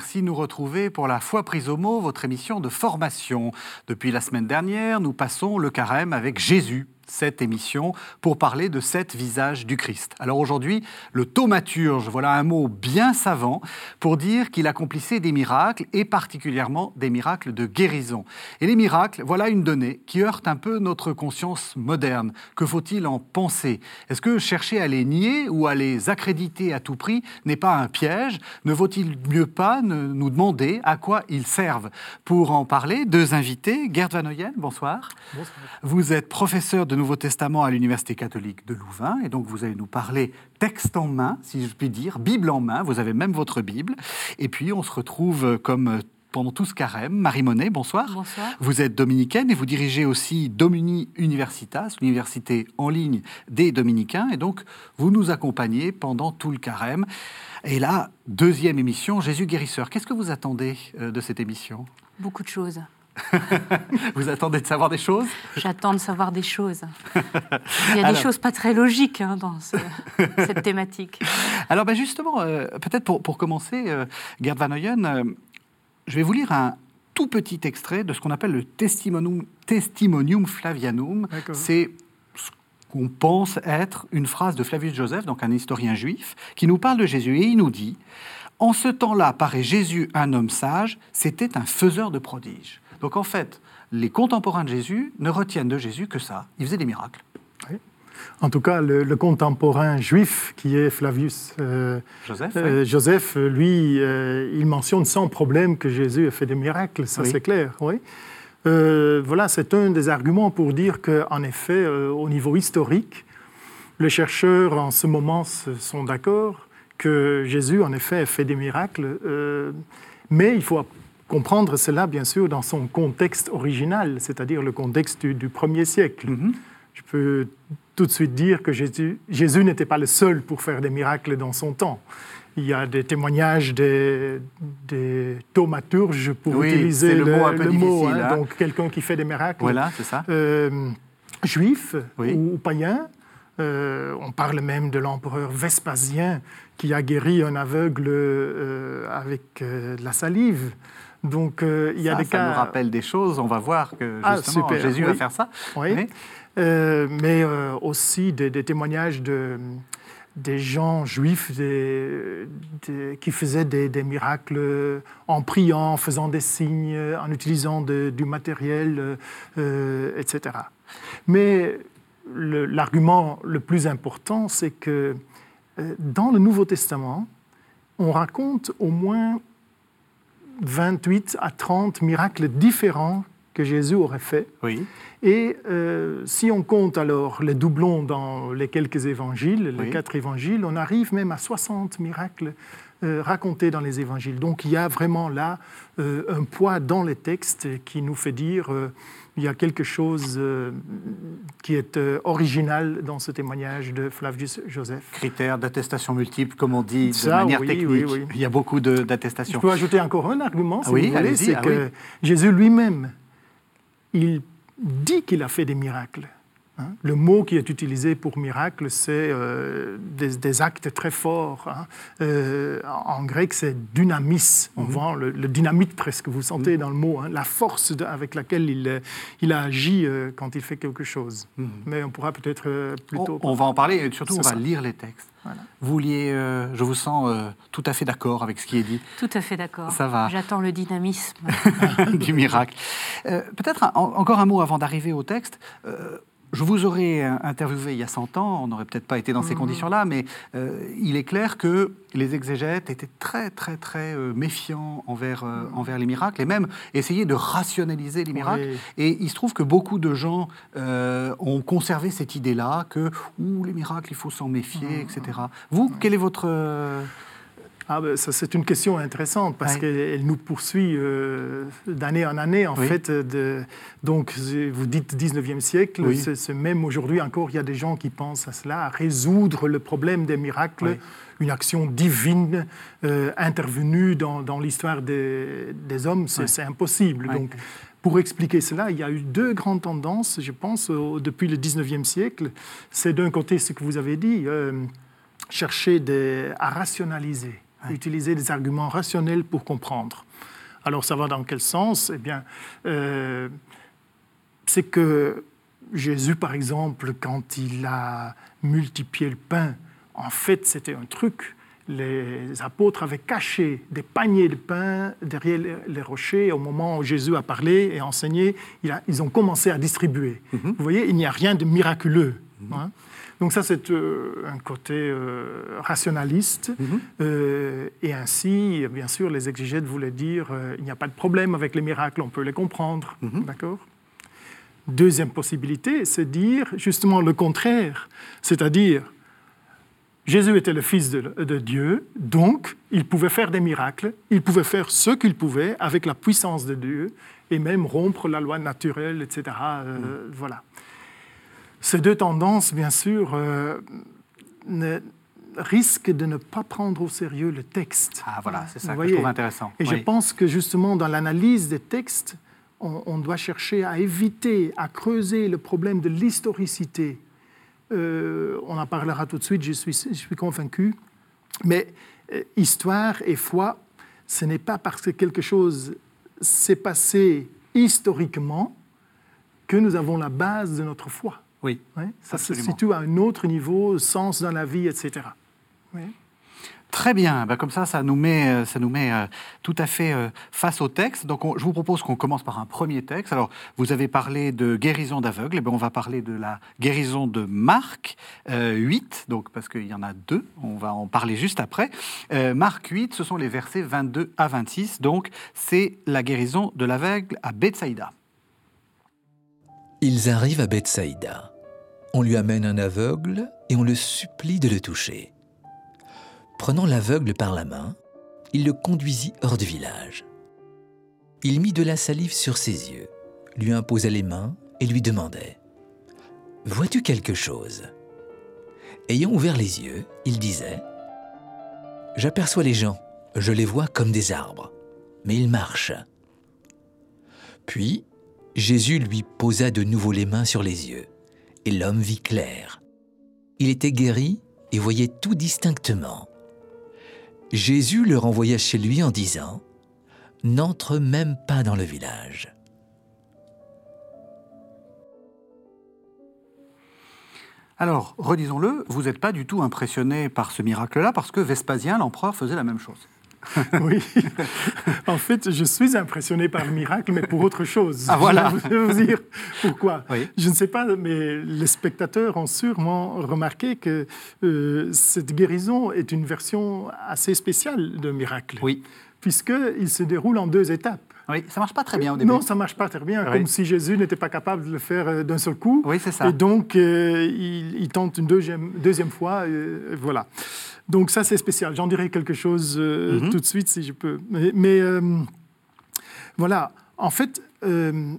Merci de nous retrouver pour la foi prise au mot, votre émission de formation. Depuis la semaine dernière, nous passons le carême avec Jésus cette émission pour parler de sept visages du Christ. Alors aujourd'hui, le thaumaturge, voilà un mot bien savant pour dire qu'il accomplissait des miracles et particulièrement des miracles de guérison. Et les miracles, voilà une donnée qui heurte un peu notre conscience moderne. Que faut-il en penser? Est-ce que chercher à les nier ou à les accréditer à tout prix n'est pas un piège? Ne vaut-il mieux pas nous demander à quoi ils servent? Pour en parler, deux invités. Gerd Van Oyen, bonsoir. Bonsoir. Vous êtes professeur de Nouveau Testament à l'Université catholique de Louvain. Et donc, vous allez nous parler texte en main, si je puis dire, Bible en main. Vous avez même votre Bible. Et puis, on se retrouve comme pendant tout ce carême. Marie Monet, bonsoir. Bonsoir. Vous êtes dominicaine et vous dirigez aussi Domini Universitas, l'université en ligne des dominicains. Et donc, vous nous accompagnez pendant tout le carême. Et là, deuxième émission, Jésus guérisseur. Qu'est-ce que vous attendez euh, de cette émission? Beaucoup de choses. Vous attendez de savoir des choses? J'attends de savoir des choses. Il y a des choses pas très logiques hein, dans cette thématique. Alors ben justement, euh, peut-être pour, pour, commencer, euh, Gerd Van Oyen, euh, je vais vous lire un tout petit extrait de ce qu'on appelle le Testimonium, testimonium Flavianum. C'est ce qu'on pense être une phrase de Flavius Joseph, donc un historien juif, qui nous parle de Jésus et il nous dit En ce temps-là paraît Jésus un homme sage, c'était un faiseur de prodiges. Donc en fait, les contemporains de Jésus ne retiennent de Jésus que ça. Il faisait des miracles. En tout cas, le, contemporain juif qui est Flavius euh, Joseph, euh, Joseph, lui, euh, il mentionne sans problème que Jésus a fait des miracles, ça c'est clair. Oui. voilà, c'est un des arguments pour dire qu'en effet, au niveau historique, les chercheurs en ce moment sont d'accord que Jésus, en effet, a fait des miracles, mais il faut comprendre cela, bien sûr, dans son contexte original, c'est-à-dire le contexte du, premier siècle. Mhm. Je peux tout de suite dire que Jésus, Jésus n'était pas le seul pour faire des miracles dans son temps. Il y a des témoignages des, des thaumaturges, pour utiliser le, mot, un peu mot hein, hein. donc quelqu'un qui fait des miracles. Voilà, c'est ça. Euh, juifs ou, païens. Euh, on parle même de l'empereur Vespasien qui a guéri un aveugle euh, avec de la salive. Donc euh, il y a des cas. Ça nous rappelle des choses. On va voir que ah, justement Jésus va faire ça. Oui. Euh, mais euh, aussi des, témoignages de des gens juifs qui faisaient des, miracles en priant, en faisant des signes, en utilisant du matériel, etc. Mais l'argument le, plus important, c'est que dans le Nouveau Testament, on raconte au moins 28 à 30 miracles différents que Jésus aurait fait. Oui. Et euh, si on compte alors les doublons dans les quelques évangiles, les quatre évangiles, on arrive même à 60 miracles euh, racontés dans les évangiles. Donc il y a vraiment là euh, un poids dans les textes qui nous fait dire il y a quelque chose euh, qui est euh, original dans ce témoignage de Flavius Joseph. Critères d'attestation multiples, comme on dit de manière technique. Il y a beaucoup d'attestations. Je peux ajouter encore un argument, si oui, vous voulez, c'est ah que Jésus lui-même, il dit qu'il a fait des miracles. Hein. Le mot qui est utilisé pour miracle, c'est euh, des, actes très forts. Hein. Euh, en grec, c'est dynamis. On mhm. voit le, dynamite presque, vous sentez dans le mot, hein, la force avec laquelle il, euh, il a agi quand il fait quelque chose. Mhm. Mais on pourra peut-être plutôt... On, va en parler et surtout on va lire les textes. Vous vouliez, je vous sens tout à fait d'accord avec ce qui est dit. Tout à fait d'accord. Ça va. J'attends le dynamisme. du miracle. Peut-être encore un mot avant d'arriver au texte. Je vous aurais interviewé il y a 100 ans, on n'aurait peut-être pas été dans ces mhm. conditions-là, mais euh, il est clair que les exégètes étaient très, très, très euh, méfiants envers, euh, envers les miracles et même essayaient de rationaliser les miracles. Et il se trouve que beaucoup de gens ont conservé cette idée-là que les miracles, il faut s'en méfier, mhm. etc. Vous, quel est votre ah ben, c'est une question intéressante parce qu'elle nous poursuit euh, d'année en année, en fait. De, donc, vous dites 19e siècle, c'est, même aujourd'hui encore, il y a des gens qui pensent à cela, à résoudre le problème des miracles, une action divine euh, intervenue dans, dans l'histoire des, des, hommes, c'est, impossible. Donc, pour expliquer cela, il y a eu deux grandes tendances, je pense, depuis le 19e siècle. C'est d'un côté ce que vous avez dit, euh, chercher des, à rationaliser utiliser des arguments rationnels pour comprendre. Alors ça va dans quel sens? Eh bien, euh, c'est que Jésus, par exemple, quand il a multiplié le pain, en fait, c'était un truc. Les apôtres avaient caché des paniers de pain derrière les rochers. Au moment où Jésus a parlé et enseigné, ils ont commencé à distribuer. Mhm. Vous voyez, il n'y a rien de miraculeux. Mhm. Hein. Donc ça, c'est euh, un côté euh, rationaliste. Mhm. Euh, et ainsi, bien sûr, les exégètes voulaient dire, il n'y a pas de problème avec les miracles, on peut les comprendre. Mhm. D'accord? Deuxième possibilité, c'est dire justement le contraire. C'est-à-dire, Jésus était le Fils de, de, Dieu, donc il pouvait faire des miracles, il pouvait faire ce qu'il pouvait avec la puissance de Dieu, et même rompre la loi naturelle, etc. Mhm. Voilà. Ces deux tendances, bien sûr, euh, risquent de ne pas prendre au sérieux le texte. Ah voilà, c'est ça que je trouve intéressant. Et je pense que justement dans l'analyse des textes, on, doit chercher à éviter, à creuser le problème de l'historicité. Euh, on en parlera tout de suite, je suis, je suis convaincu. Mais euh, histoire et foi, ce n'est pas parce que quelque chose s'est passé historiquement que nous avons la base de notre foi. Oui. ça se situe à un autre niveau, sens dans la vie, etc. Très bien, ben, comme ça, ça nous met, euh, ça nous met euh, tout à fait euh, face au texte. Donc, je vous propose qu'on commence par un premier texte. Alors, vous avez parlé de guérison d'aveugle, et eh ben, on va parler de la guérison de Marc 8, donc, parce qu'il y en a deux, on va en parler juste après. Marc 8, ce sont les versets 22 à 26, donc c'est la guérison de l'aveugle à Bethsaïda. Ils arrivent à Bethsaïda. On lui amène un aveugle et on le supplie de le toucher. Prenant l'aveugle par la main, il le conduisit hors du village. Il mit de la salive sur ses yeux, lui imposa les mains et lui demandait ⁇ Vois-tu quelque chose ?⁇ Ayant ouvert les yeux, il disait ⁇ J'aperçois les gens, je les vois comme des arbres, mais ils marchent. Puis Jésus lui posa de nouveau les mains sur les yeux, l'homme vit clair. Il était guéri et voyait tout distinctement. Jésus le renvoya chez lui en disant, N'entre même pas dans le village. Alors, redisons-le, vous n'êtes pas du tout impressionné par ce miracle-là parce que Vespasien, l'empereur, faisait la même chose. oui. En fait, je suis impressionné par le miracle, mais pour autre chose. Ah voilà. Je vais vous dire pourquoi. Je ne sais pas, mais les spectateurs ont sûrement remarqué que euh, cette guérison est une version assez spéciale de miracle. Oui. Puisqu'il se déroule en deux étapes. Oui, ça marche pas très bien au début. Non, ça marche pas très bien, comme si Jésus n'était pas capable de le faire euh, d'un seul coup. Oui, c'est ça. Et donc, euh, il, tente une deuxième, deuxième fois, voilà. Donc ça, c'est spécial. J'en dirai quelque chose euh, mhm. tout de suite, si je peux. Mais, euh, voilà, en fait, euh,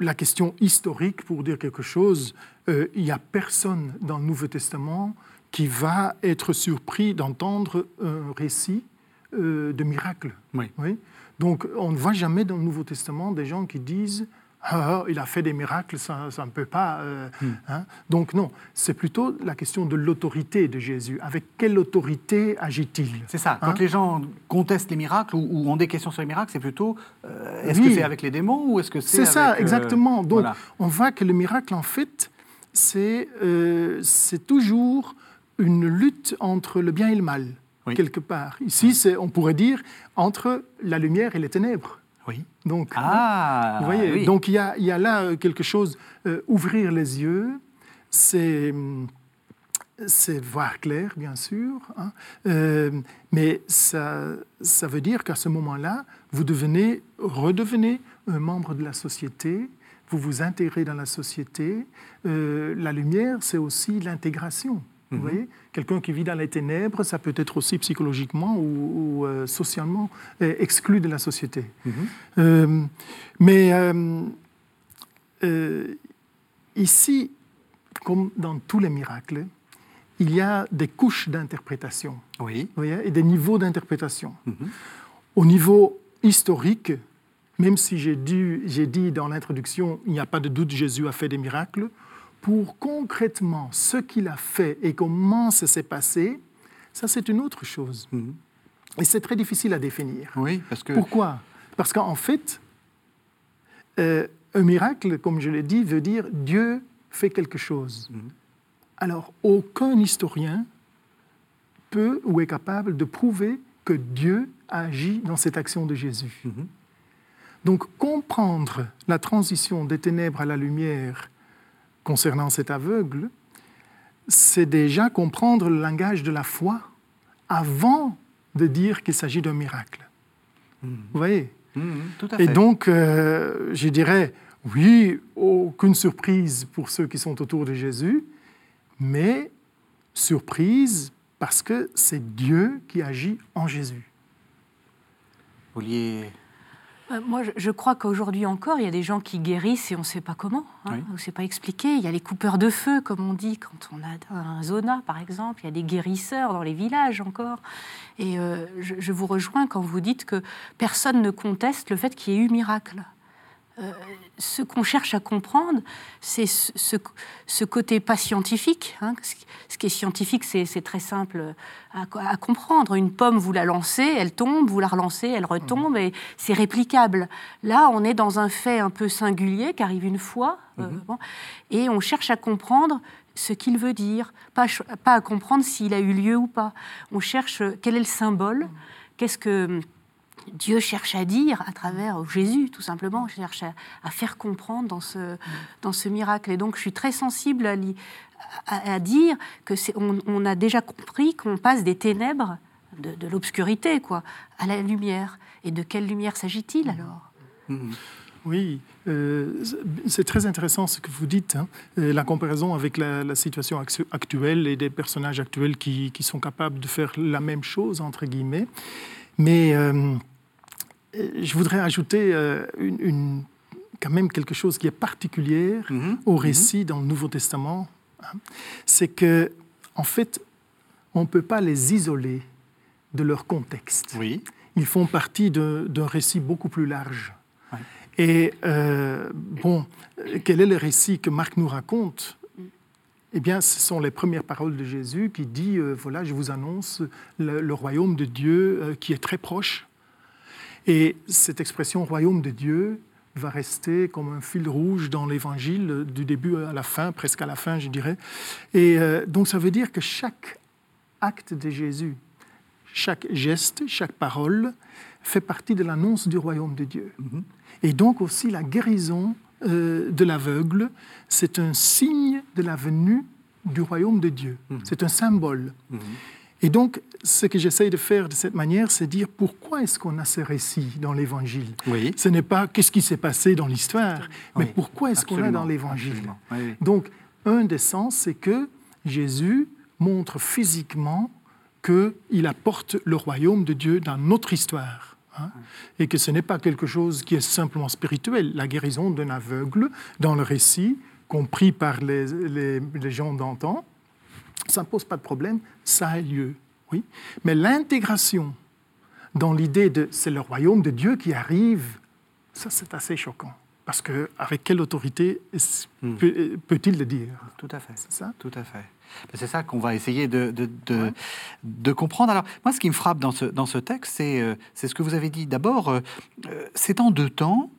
la question historique, pour dire quelque chose, il n'y a personne dans le Nouveau Testament qui va être surpris d'entendre un récit de miracle. Oui. oui. Donc, on ne voit jamais dans le Nouveau Testament des gens qui disent ah, il a fait des miracles, ça, ne peut pas. Euh, hmm. hein. Donc non, c'est plutôt la question de l'autorité de Jésus. Avec quelle autorité agit-il C'est ça. Quand hein? les gens contestent les miracles ou, ont des questions sur les miracles, c'est plutôt euh, est-ce que c'est avec les démons ou est-ce que c'est C'est ça, euh, exactement. Donc on voit que le miracle, en fait, c'est c'est toujours une lutte entre le bien et le mal, quelque part. Ici, on pourrait dire entre la lumière et les ténèbres. Donc, ah, vous voyez, donc il y, a, il y, a, là euh, quelque chose. Euh, ouvrir les yeux, c'est c'est voir clair, bien sûr, hein. euh, mais ça, ça veut dire qu'à ce moment-là, vous devenez, redevenez un membre de la société, vous vous intégrez dans la société. la lumière, c'est aussi l'intégration. Vous mhm. voyez Quelqu'un qui vit dans les ténèbres, ça peut être aussi psychologiquement ou, euh, socialement euh, exclu de la société. Mhm. Euh, mais ici, comme dans tous les miracles, il y a des couches d'interprétation oui. et des niveaux d'interprétation. Mhm. Au niveau historique, même si j'ai dit dans l'introduction, il n'y a pas de doute, Jésus a fait des miracles, pour concrètement ce qu'il a fait et comment ça s'est passé, Ça, c'est une autre chose. Mhm. Et c'est très difficile à définir. Oui, parce que. Pourquoi? Parce qu'en fait, euh, un miracle, comme je l'ai dit, veut dire Dieu fait quelque chose. Mhm. Alors, aucun historien peut ou est capable de prouver que Dieu agit dans cette action de Jésus. Mhm. Donc, comprendre la transition des ténèbres à la lumière concernant cet aveugle, c'est déjà comprendre le langage de la foi avant de dire qu'il s'agit d'un miracle. Vous voyez Mhm, tout à fait. Et donc, euh, je dirais, oui, aucune surprise pour ceux qui sont autour de Jésus, mais surprise parce que c'est Dieu qui agit en Jésus. Vous vouliez. Euh, Moi, je- je crois qu'aujourd'hui encore, il y a des gens qui guérissent et on ne sait pas comment. Hein, Oui. On ne sait pas expliquer. Il y a les coupeurs de feu, comme on dit, quand on a un zona, par exemple. Il y a des guérisseurs dans les villages encore. Et euh, je, je vous rejoins quand vous dites que personne ne conteste le fait qu'il y ait eu miracle. Euh, ce qu'on cherche à comprendre, c'est ce, ce- ce côté pas scientifique. hein. Ce qui- Ce qui est scientifique, c'est très simple à, à comprendre. Une pomme, vous la lancez, elle tombe, vous la relancez, elle retombe, et c'est réplicable. Là, on est dans un fait un peu singulier qui arrive une fois, euh, bon, et on cherche à comprendre ce qu'il veut dire, pas, pas à comprendre s'il a eu lieu ou pas. On cherche euh, quel est le symbole, qu'est-ce que Dieu cherche à dire à travers Jésus, tout simplement, cherche à, à faire comprendre dans ce, dans ce miracle. Et donc, je suis très sensible à, li- à- à dire que c'est, on, on a déjà compris qu'on passe des ténèbres, de, de l'obscurité, quoi, à la lumière. Et de quelle lumière s'agit-il alors? Mhm. Oui, euh, c'est très intéressant ce que vous dites, hein, la comparaison avec la, la situation actu- actuelle et des personnages actuels qui, qui sont capables de faire la même chose, entre guillemets. Mais euh, je voudrais ajouter euh, une, une- quand même quelque chose qui est particulière Mhm. au récit dans le Nouveau Testament. hein. C'est que, en fait, on ne peut pas les isoler de leur contexte Oui. ils font partie d'un récit beaucoup plus large. Ouais. Et euh, bon, euh, quel est le récit que Marc nous raconte? Eh bien, ce sont les premières paroles de Jésus qui dit euh, voilà, je vous annonce le, le royaume de Dieu euh, qui est très proche. Et cette expression royaume de Dieu va rester comme un fil rouge dans l'évangile du début à la fin, presque à la fin, je dirais. Et euh, donc, ça veut dire que chaque acte de Jésus, chaque geste, chaque parole fait partie de l'annonce du royaume de Dieu. Et donc aussi la guérison euh, de l'aveugle, c'est un signe de la venue du royaume de Dieu. C'est un symbole. Et donc, ce que j'essaye de faire de cette manière, c'est dire pourquoi est-ce qu'on a ces récits dans l'Évangile? Oui. Ce n'est pas qu'est-ce qui s'est passé dans l'histoire, mais Oui, pourquoi est-ce qu'on absolument, dans l'Évangile? Oui. donc, un des sens, c'est que Jésus montre physiquement qu'il apporte le royaume de Dieu dans notre histoire. hein, et que ce n'est pas quelque chose qui est simplement spirituel. La guérison d'un aveugle dans le récit, compris par les, les- les gens d'antan, ça ne pose pas de problème, ça a lieu. Oui. Mais l'intégration dans l'idée de c'est le royaume de Dieu qui arrive, ça c'est assez choquant. Parce que avec quelle autorité Hmm. peut- peut-il le dire? Tout à fait. C'est ça? Tout à fait. Ben, C'est ça qu'on va essayer de, de, de- de comprendre. Alors, moi, ce qui me frappe dans ce, dans ce texte, c'est euh, ce que vous avez dit. D'abord, euh, euh, c'est en deux temps.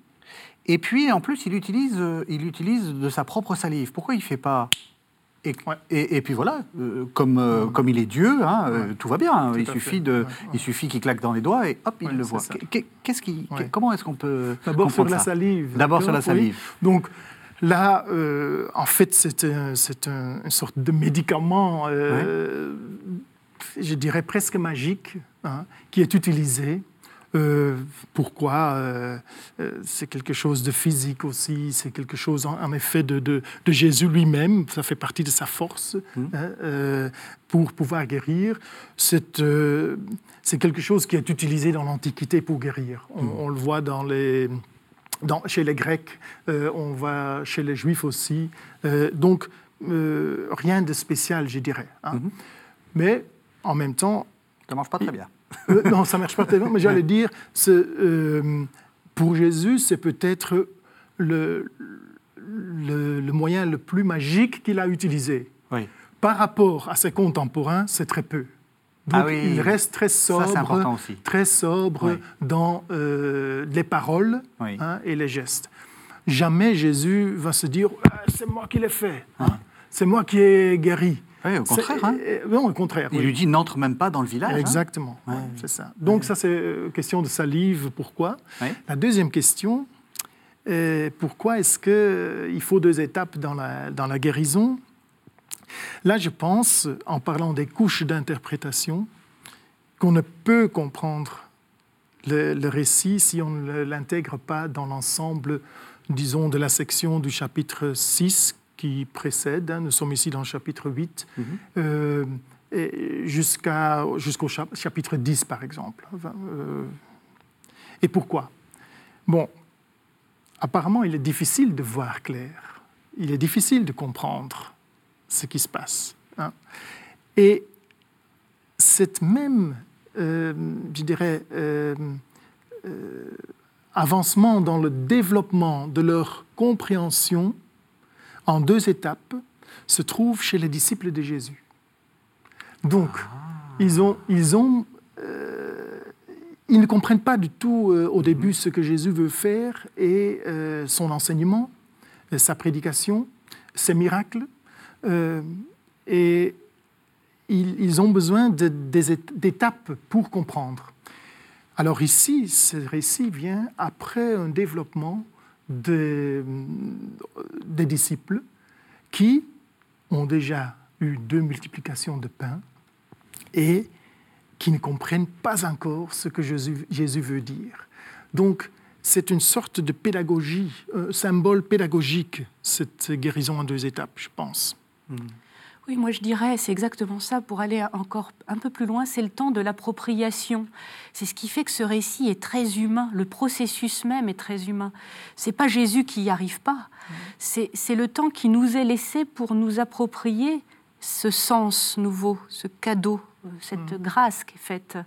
Et puis, en plus, il utilise, euh, il utilise de sa propre salive. Pourquoi il ne fait pas et, et, et puis voilà, euh, comme, euh, comme il est Dieu, hein, euh, tout va bien. hein. Tout il suffit de, Ouais, ouais. il suffit qu'il claque dans les doigts et hop, il le voit. Qu'est-ce qui, comment est-ce qu'on peut D'abord sur la salive. D'abord sur la oui. salive. Donc là, en fait, c'est un- une sorte de médicament, je dirais presque magique, hein, qui est utilisé. Euh, pourquoi euh, euh, C'est quelque chose de physique aussi, c'est quelque chose en, en effet de, de- de Jésus lui-même, ça fait partie de sa force Mmh. hein, euh, pour pouvoir guérir. C'est c'est quelque chose qui est utilisé dans l'Antiquité pour guérir. On, on le voit dans les, dans- chez les Grecs, on va chez les Juifs aussi. Donc, rien de spécial, je dirais. hein. Mhm. Mais en même temps, Ça marche pas très bien. Euh, non, ça marche pas tellement, mais j'allais dire, euh, pour Jésus, c'est peut-être le, le, le moyen le plus magique qu'il a utilisé. Oui. Par rapport à ses contemporains, c'est très peu. Donc Ah oui. il reste très sobre, aussi. très sobre Oui. dans euh, les paroles Oui. hein, et les gestes. Jamais Jésus va se dire Ah, c'est moi qui l'ai fait, hein. c'est moi qui ai guéri. Oui, au contraire. Hein. euh, non, au contraire. Il oui. lui dit n'entre même pas dans le village. hein. Exactement, ouais, c'est ça. Donc ça c'est euh, question de salive, pourquoi Ouais. La deuxième question, est pourquoi est-ce qu'il faut deux étapes dans la, dans la guérison? Là, je pense, en parlant des couches d'interprétation, qu'on ne peut comprendre le, le récit si on ne l'intègre pas dans l'ensemble, disons, de la section du chapitre 6 qui précède. hein. Nous sommes ici dans le chapitre 8. Mhm. euh, jusqu'au chap- chapitre 10, par exemple. Euh, et pourquoi? Bon, apparemment, il est difficile de voir clair. Il est difficile de comprendre ce qui se passe. hein. Et cette même, euh, je dirais, euh, avancement dans le développement de leur compréhension en deux étapes se trouve chez les disciples de Jésus. Donc, ils ont, ils ont, euh, ils ne comprennent pas du tout euh, au début ce que Jésus veut faire et euh, son enseignement, sa prédication, ses miracles, et ils, ils ont besoin d'étapes pour comprendre. Alors ici, ce récit vient après un développement des, disciples qui ont déjà eu deux multiplications de pain et qui ne comprennent pas encore ce que Jésus, veut dire. Donc, c'est une sorte de pédagogie, un symbole pédagogique, cette guérison en deux étapes, je pense. Oui, moi je dirais, c'est exactement ça. Pour aller encore un peu plus loin, c'est le temps de l'appropriation. C'est ce qui fait que ce récit est très humain. Le processus même est très humain. C'est pas Jésus qui n'y arrive pas. C'est c'est le temps qui nous est laissé pour nous approprier ce sens nouveau, ce cadeau, euh, cette grâce qui est faite.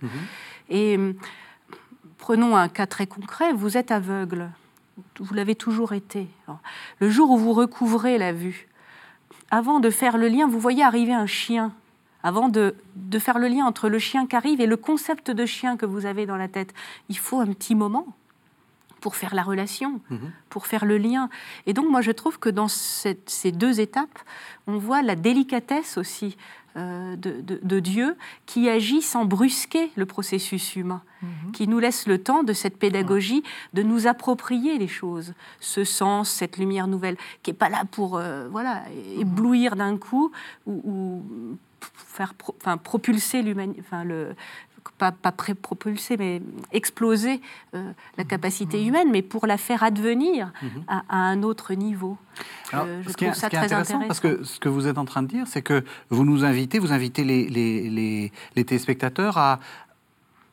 Et euh, prenons un cas très concret. Vous êtes aveugle. Vous l'avez toujours été. Alors, Le jour où vous recouvrez la vue, avant de faire le lien, vous voyez arriver un chien. Avant de, de faire le lien entre le chien qui arrive et le concept de chien que vous avez dans la tête, il faut un petit moment pour faire la relation, pour faire le lien. Et donc moi je trouve que dans cette- ces deux étapes, on voit la délicatesse aussi de, de- de Dieu qui agit sans brusquer le processus humain, qui nous laisse le temps de cette pédagogie de nous approprier les choses, ce sens, cette lumière nouvelle, qui n'est pas là pour euh, voilà éblouir d'un coup ou, ou faire pro- enfin, propulser l'humanité, enfin le pas, pas propulser, mais exploser euh, la capacité humaine, mais pour la faire advenir à, à un autre niveau. Alors, Euh, je est, trouve ça très intéressant, intéressant. parce que ce que vous êtes en train de dire, c'est que vous nous invitez, vous invitez les, les, les- les téléspectateurs à,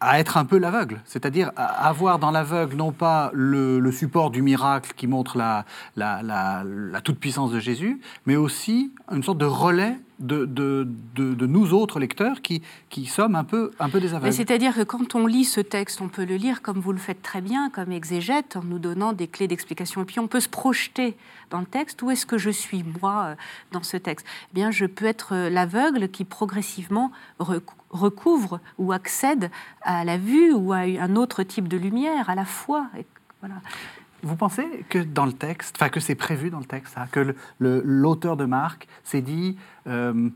à être un peu l'aveugle, c'est-à-dire à avoir dans l'aveugle non pas le, le support du miracle qui montre la, la, la, la toute-puissance de Jésus, mais aussi une sorte de relais de, nous autres lecteurs qui, sommes un peu, un des aveugles. C'est-à-dire que quand on lit ce texte, on peut le lire comme vous le faites très bien, comme exégète, en nous donnant des clés d'explication. Et puis on peut se projeter dans le texte. Où est-ce que je suis, moi, euh, dans ce texte? Eh bien, je peux être euh, l'aveugle qui progressivement recou- recouvre ou accède à la vue ou à un autre type de lumière, à la foi. Voilà. Vous pensez que dans le texte, enfin que c'est prévu dans le texte, hein, que l'auteur de Marc s'est dit, euh,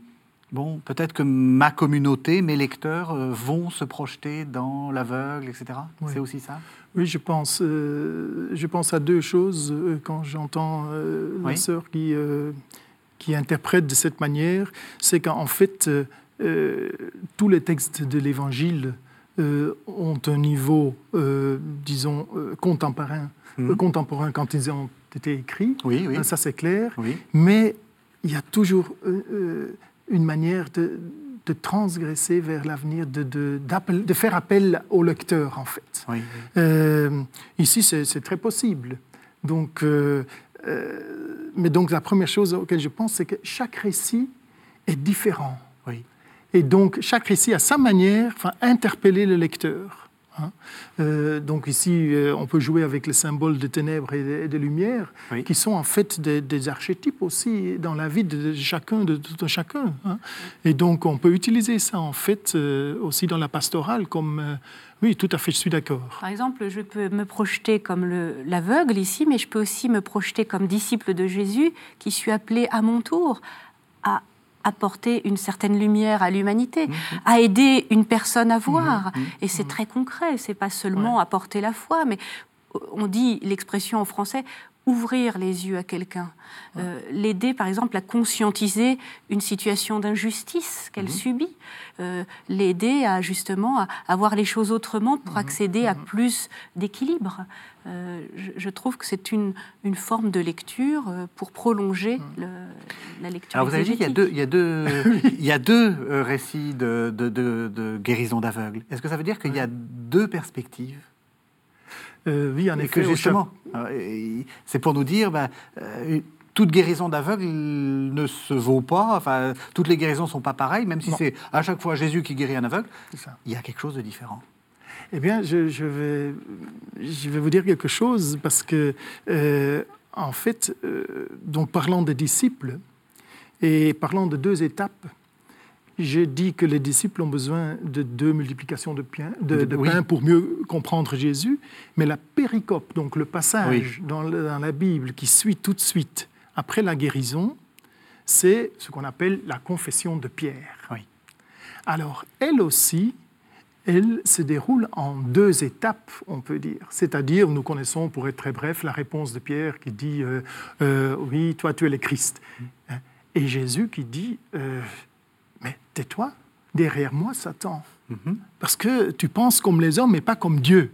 bon, peut-être que ma communauté, mes lecteurs euh, vont se projeter dans l'aveugle, etc. Oui. C'est aussi ça? Oui, je pense, euh, je pense à deux choses quand j'entends euh, la Oui. sœur qui, qui interprète de cette manière. C'est qu'en fait, tous les textes de l'Évangile ont un niveau, euh, disons, euh, contemporain, euh, contemporain quand ils ont été écrits. Oui, oui. Ça, c'est clair. Oui. Mais il y a toujours euh, euh, une manière de, de transgresser vers l'avenir, de, de, d'appel- de faire appel au lecteur, en fait. oui, oui. Euh, ici, c'est c'est très possible. Donc, euh, euh, mais donc, la première chose auquel je pense, c'est que chaque récit est différent. Et donc, chaque récit a sa manière, enfin, interpeller le lecteur. Hein. Euh, donc ici, euh, on peut jouer avec les symboles de ténèbres et de, lumière, qui sont en fait des, archétypes aussi dans la vie de chacun, de tout chacun. Hein. Et donc on peut utiliser ça en fait euh, aussi dans la pastorale comme... oui, tout à fait, je suis d'accord. Par exemple, je peux me projeter comme l'aveugle ici, mais je peux aussi me projeter comme disciple de Jésus qui suis appelé à mon tour à apporter une certaine lumière à l'humanité, mhm. à aider une personne à voir. Mhm. Mhm. Et c'est très concret, c'est pas seulement apporter la foi, mais on dit l'expression en français ouvrir les yeux à quelqu'un, euh, l'aider par exemple à conscientiser une situation d'injustice qu'elle subit, euh, l'aider à justement à, voir les choses autrement pour accéder à plus d'équilibre. Euh, je, trouve que c'est une, une, forme de lecture euh, pour prolonger la lecture. Alors vous avez dit qu'il y a deux, il y a deux, il y a deux euh, récits de, de, de, guérison d'aveugles. Est-ce que ça veut dire qu'il y a deux perspectives? Oui, en effet. Que justement, c'est pour nous dire, ben, toute guérison d'aveugle ne se vaut pas. Enfin, toutes les guérisons ne sont pas pareilles, même si c'est à chaque fois Jésus qui guérit un aveugle. Il y a quelque chose de différent. Eh bien, je, vais, je vais vous dire quelque chose parce que, euh, en fait, euh, donc parlant des disciples et parlant de deux étapes, j'ai dit que les disciples ont besoin de deux multiplications de, pain, de, pain pour mieux comprendre Jésus, mais la péricope, donc le passage dans, dans, la Bible qui suit tout de suite après la guérison, c'est ce qu'on appelle la confession de Pierre. Oui. Alors, elle aussi, elle se déroule en deux étapes, on peut dire. C'est-à-dire, nous connaissons, pour être très bref, la réponse de Pierre qui dit euh, euh, Oui, toi, tu es le Christ. Et Jésus qui dit euh, Mais tais-toi, derrière moi, Satan. Mm-hmm. Parce que tu penses comme les hommes, mais pas comme Dieu.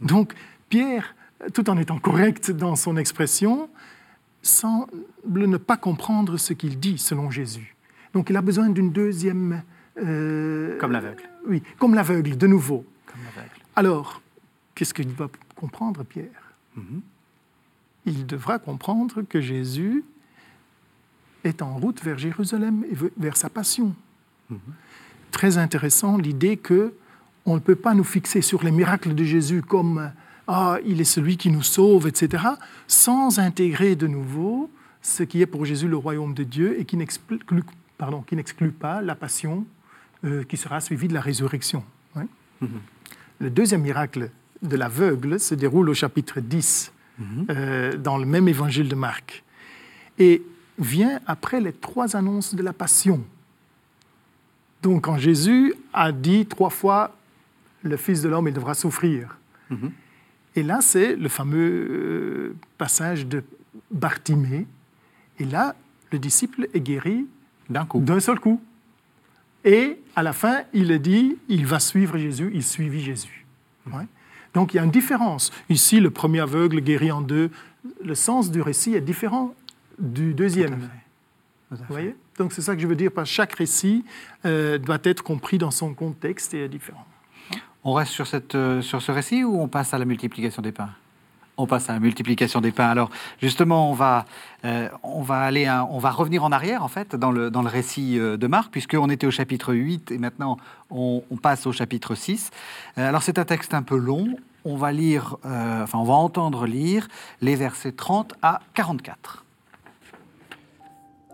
Donc, Pierre, tout en étant correct dans son expression, semble ne pas comprendre ce qu'il dit selon Jésus. Donc, il a besoin d'une deuxième comme l'aveugle. Oui, comme l'aveugle, de nouveau. Alors, qu'est-ce qu'il va comprendre, Pierre? Mhm. Il devra comprendre que Jésus est en route vers Jérusalem et vers sa passion. Mhm. Très intéressant l'idée que on ne peut pas nous fixer sur les miracles de Jésus comme ah il est celui qui nous sauve, etc., sans intégrer de nouveau ce qui est pour Jésus le royaume de Dieu et qui n'exclut pas la passion, euh, qui sera suivi de la résurrection. Mhm. Le deuxième miracle de l'aveugle se déroule au chapitre 10, mhm. euh, dans le même évangile de Marc, et vient après les trois annonces de la passion. Donc quand Jésus a dit trois fois, le Fils de l'homme, il devra souffrir. Mhm. Et là, c'est le fameux euh, passage de Bartimée. Et là, le disciple est guéri d'un coup. D'un seul coup. Et à la fin, il est dit, il va suivre Jésus, il suivit Jésus. Donc il y a une différence. Ici, le premier aveugle guéri en deux, le sens du récit est différent du deuxième. Vous voyez? Donc c'est ça que je veux dire, parce que chaque récit euh, doit être compris dans son contexte et est différent. On reste sur, cette, euh, sur ce récit ou on passe à la multiplication des pains? On passe à la multiplication des pains. Alors, justement, on va, euh, on va, aller on va revenir en arrière, en fait, dans le, dans le récit euh, de Marc, puisqu'on était au chapitre 8 et maintenant on, passe au chapitre 6. Euh, alors, c'est un texte un peu long. On va lire, enfin, on va entendre lire les versets 30 à 44.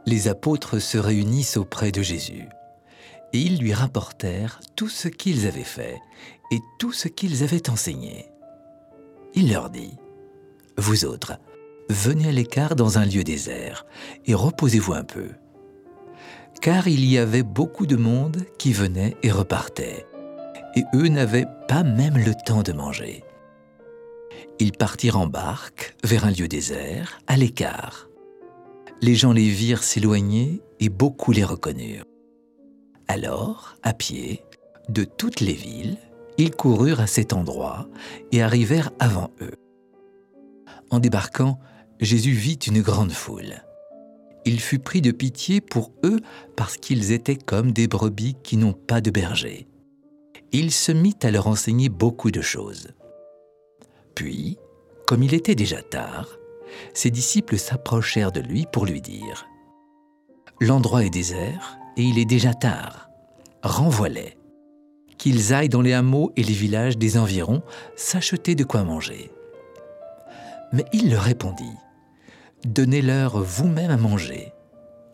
Les apôtres se réunissent auprès de Jésus et ils lui rapportèrent tout ce qu'ils avaient fait et tout ce qu'ils avaient enseigné. Il leur dit, vous autres, venez à l'écart dans un lieu désert et reposez-vous un peu. Car il y avait beaucoup de monde qui venait et repartait, et eux n'avaient pas même le temps de manger. Ils partirent en barque vers un lieu désert, à l'écart. Les gens les virent s'éloigner et beaucoup les reconnurent. Alors, à pied, de toutes les villes, ils coururent à cet endroit et arrivèrent avant eux. En débarquant, Jésus vit une grande foule. Il fut pris de pitié pour eux parce qu'ils étaient comme des brebis qui n'ont pas de berger. Il se mit à leur enseigner beaucoup de choses. Puis, comme il était déjà tard, ses disciples s'approchèrent de lui pour lui dire L'endroit est désert et il est déjà tard. Renvoie-les, qu'ils aillent dans les hameaux et les villages des environs s'acheter de quoi manger. Mais il leur répondit, Donnez-leur vous-même à manger.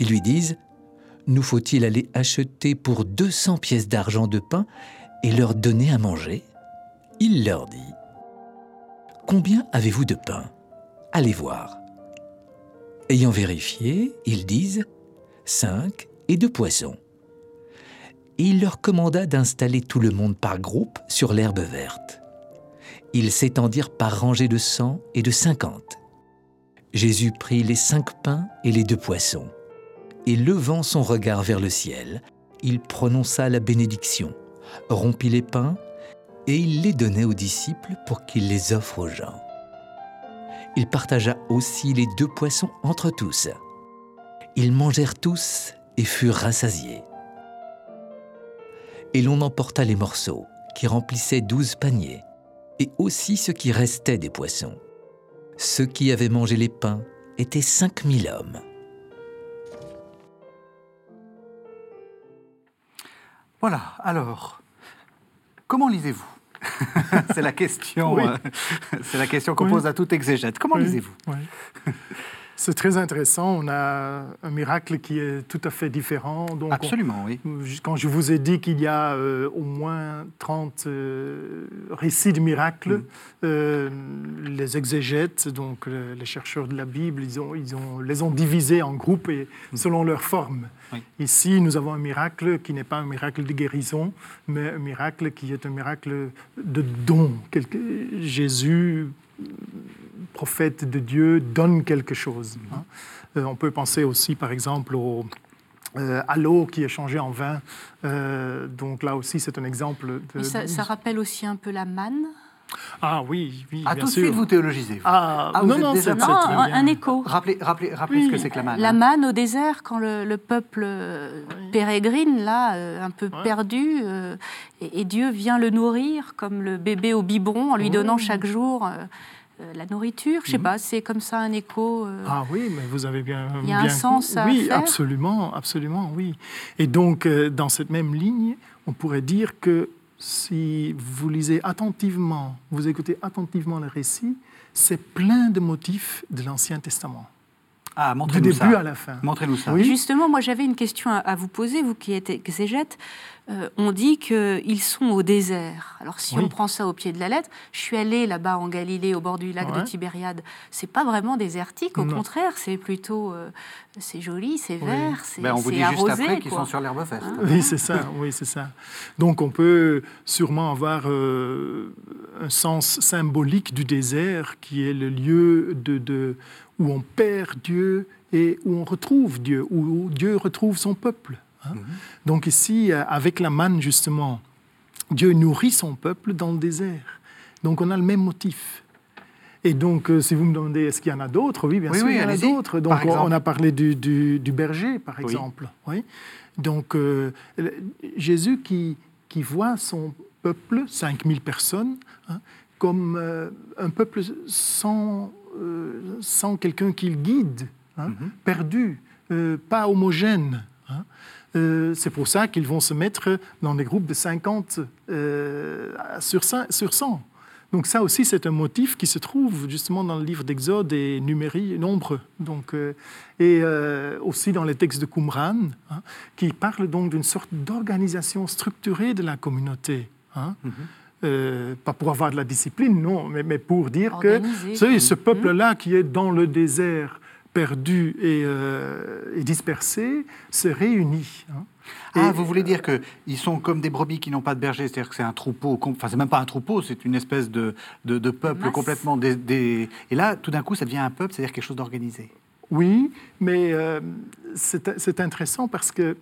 Ils lui disent, Nous faut-il aller acheter pour 200 pièces d'argent de pain et leur donner à manger? Il leur dit, Combien avez-vous de pain? Allez voir. Ayant vérifié, ils disent, Cinq et deux poissons. Et il leur commanda d'installer tout le monde par groupe sur l'herbe verte. Ils s'étendirent par rangées de cent et de cinquante. Jésus prit les cinq pains et les deux poissons, et levant son regard vers le ciel, il prononça la bénédiction, rompit les pains, et il les donnait aux disciples pour qu'ils les offrent aux gens. Il partagea aussi les deux poissons entre tous. Ils mangèrent tous et furent rassasiés. Et l'on emporta les morceaux, qui remplissaient douze paniers, et aussi ce qui restait des poissons. Ceux qui avaient mangé les pains étaient cinq mille hommes. Voilà, alors, comment lisez-vous? C'est la question, Oui. euh, c'est la question qu'on Oui. pose à tout exégète. Comment Oui, lisez-vous? Oui. C'est très intéressant. On a un miracle qui est tout à fait différent. Donc, on- Absolument, oui. Quand je vous ai dit qu'il y a euh, au moins 30 euh, récits de miracles, Mm. euh, les exégètes, donc le- les chercheurs de la Bible, ils, ont, ils ont, les ont divisés en groupes et selon leur forme. Mm. Oui. Ici, nous avons un miracle qui n'est pas un miracle de guérison, mais un miracle qui est un miracle de don. Quelque- Jésus, prophète de Dieu, donne quelque chose. Hein. Euh, on peut penser aussi, par exemple, au, euh, à l'eau qui est changée en vin. Euh, donc là aussi, c'est un exemple de... Ça, ça rappelle aussi un peu la manne. Ah oui, oui, Ah, bien tout de suite, vous théologisez. vous. Ah, Ah, vous non, êtes non, déjà Non, un, écho. Rappelez, rappelez, rappelez ce que c'est que la manne. La hein. manne au désert, quand le, le peuple euh, pérégrine, là, euh, un peu Ouais. perdu, euh, et, et Dieu vient le nourrir comme le bébé au biberon, en lui donnant chaque jour euh, la nourriture. Je sais pas, c'est comme ça un écho. euh, Ah oui, mais vous avez bien. Il y a un sens à Oui, faire. absolument, absolument, oui. Et donc, euh, dans cette même ligne, on pourrait dire que si vous lisez attentivement, vous écoutez attentivement le récit, c'est plein de motifs de l'Ancien Testament, Ah, du montrez-nous début ça. à la fin. Montrez-nous ça. Oui. Justement, moi j'avais une question à, à vous poser, vous qui êtes exégète. Euh, on dit qu'ils sont au désert. Alors si Oui. on prend ça au pied de la lettre, je suis allée là-bas en Galilée, au bord du lac de. Tibériade. C'est pas vraiment désertique, au Non. contraire, c'est plutôt, euh, c'est joli, c'est Oui. vert, c'est Ben, on vous dit juste après qu'ils sont sur l'herbe verte. Oui, c'est ça, oui, c'est ça. Donc on peut sûrement avoir euh, un sens symbolique du désert qui est le lieu de, de- où on perd Dieu et où on retrouve Dieu, où Dieu retrouve son peuple. Hein. Donc ici, euh, avec la manne, justement, Dieu nourrit son peuple dans le désert. Donc on a le même motif. Et donc, euh, si vous me demandez, est-ce qu'il y en a d'autres? Oui, bien Oui, sûr, oui, il y en a d'autres. Donc, on- a parlé du, du- du berger, par exemple. Oui. Donc, euh, Jésus qui, qui voit son peuple, 5000 personnes, hein, comme euh, un peuple sans, sans quelqu'un qui le guide, hein, Mhm. perdu, pas homogène. Euh, c'est pour ça qu'ils vont se mettre dans des groupes de 50 euh, sur, 100, sur 100. Donc ça aussi, c'est un motif qui se trouve justement dans le livre d'Exode et Numérie, Nombre. Donc, euh, et euh, aussi dans les textes de Qumran, hein, qui parlent donc d'une sorte d'organisation structurée de la communauté. hein. Mhm. Euh, pas pour avoir de la discipline, non, mais, mais pour dire Organisé, que ce peuple-là qui est dans le désert, perdu et, euh, et dispersé, se réunit. hein. Ah, Et- vous voulez dire qu'ils sont comme des brebis qui n'ont pas de berger, c'est-à-dire que c'est un troupeau, enfin c'est même pas un troupeau, c'est une espèce de, de, de peuple Masse. complètement... Des, des- Et là, tout d'un coup, ça devient un peuple, c'est-à-dire quelque chose d'organisé. Oui, mais euh, c'est c'est intéressant parce que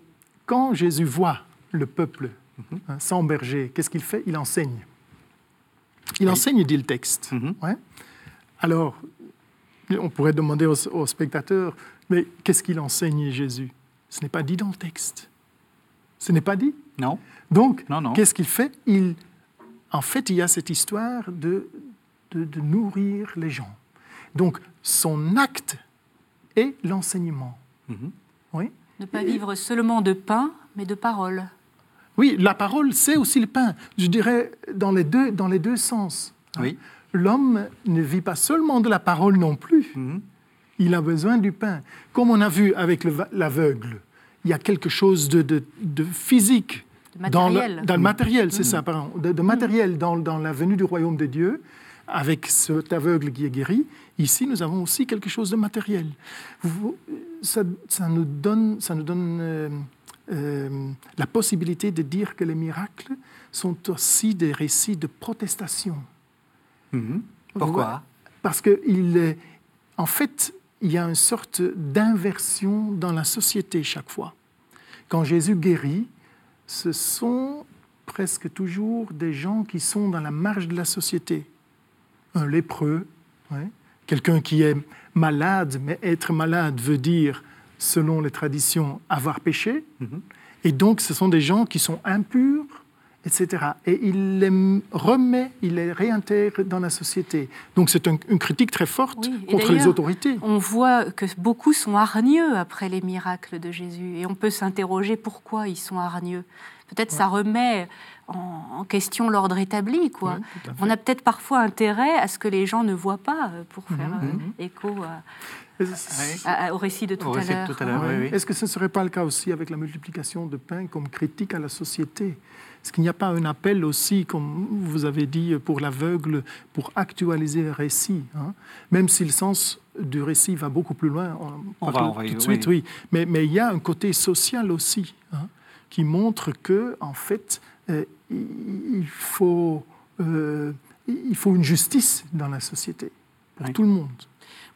quand Jésus voit le peuple hein, sans berger, qu'est-ce qu'il fait? Il enseigne. Il Oui. enseigne, dit le texte. Mhm. Ouais. Alors, on pourrait demander aux, aux spectateurs, mais qu'est-ce qu'il enseigne Jésus? Ce n'est pas dit dans le texte. Ce n'est pas dit. Non Donc, Non, non. qu'est-ce qu'il fait? Il, En fait, il y a cette histoire de, de, de nourrir les gens. Donc, son acte est l'enseignement. Mhm. Oui, Ne pas vivre seulement de pain, mais de parole. Oui, la parole, c'est aussi le pain. Je dirais dans les deux, dans les deux sens. hein. L'homme ne vit pas seulement de la parole non plus. Mhm. Il a besoin du pain. Comme on a vu avec l'aveugle, il y a quelque chose de, de- de physique. De Dans le, matériel. dans le matériel, c'est ça, pardon. De, de matériel dans, dans la venue du royaume de Dieu, avec cet aveugle qui est guéri. Ici, nous avons aussi quelque chose de matériel. Vous- ça, ça nous donne, ça nous donne euh, euh, la possibilité de dire que les miracles sont aussi des récits de protestation. Mhm. Pourquoi? Parce que il est- en fait, il y a une sorte d'inversion dans la société chaque fois. Quand Jésus guérit, ce sont presque toujours des gens qui sont dans la marge de la société. Un lépreux, ouais, quelqu'un qui est malade, mais être malade veut dire, selon les traditions, avoir péché. Mhm. Et donc, ce sont des gens qui sont impurs, etc. Et il les remet, il les réintègre dans la société. Donc, c'est un- une critique très forte Oui, contre les autorités. On voit que beaucoup sont hargneux après les miracles de Jésus. Et on peut s'interroger pourquoi ils sont hargneux. Peut-être ça remet en, en question l'ordre établi. Quoi. Ouais, on a peut-être parfois intérêt à ce que les gens ne voient pas euh, pour faire Mhm, euh, écho à- Oui. à- à- au récit de tout Au à l'heure. tout à l'heure, oui, oui. Est-ce que ce ne serait pas le cas aussi avec la multiplication de pain comme critique à la société? Est-ce qu'il n'y a pas un appel aussi, comme vous avez dit, pour l'aveugle, pour actualiser le récit hein? Même si le sens du récit va beaucoup plus loin, on, va- on va tout de suite, oui. Mais, mais il y a un côté social aussi, hein, qui montre que, en fait, euh, il il faut, euh, il faut une justice dans la société, pour Oui. tout le monde.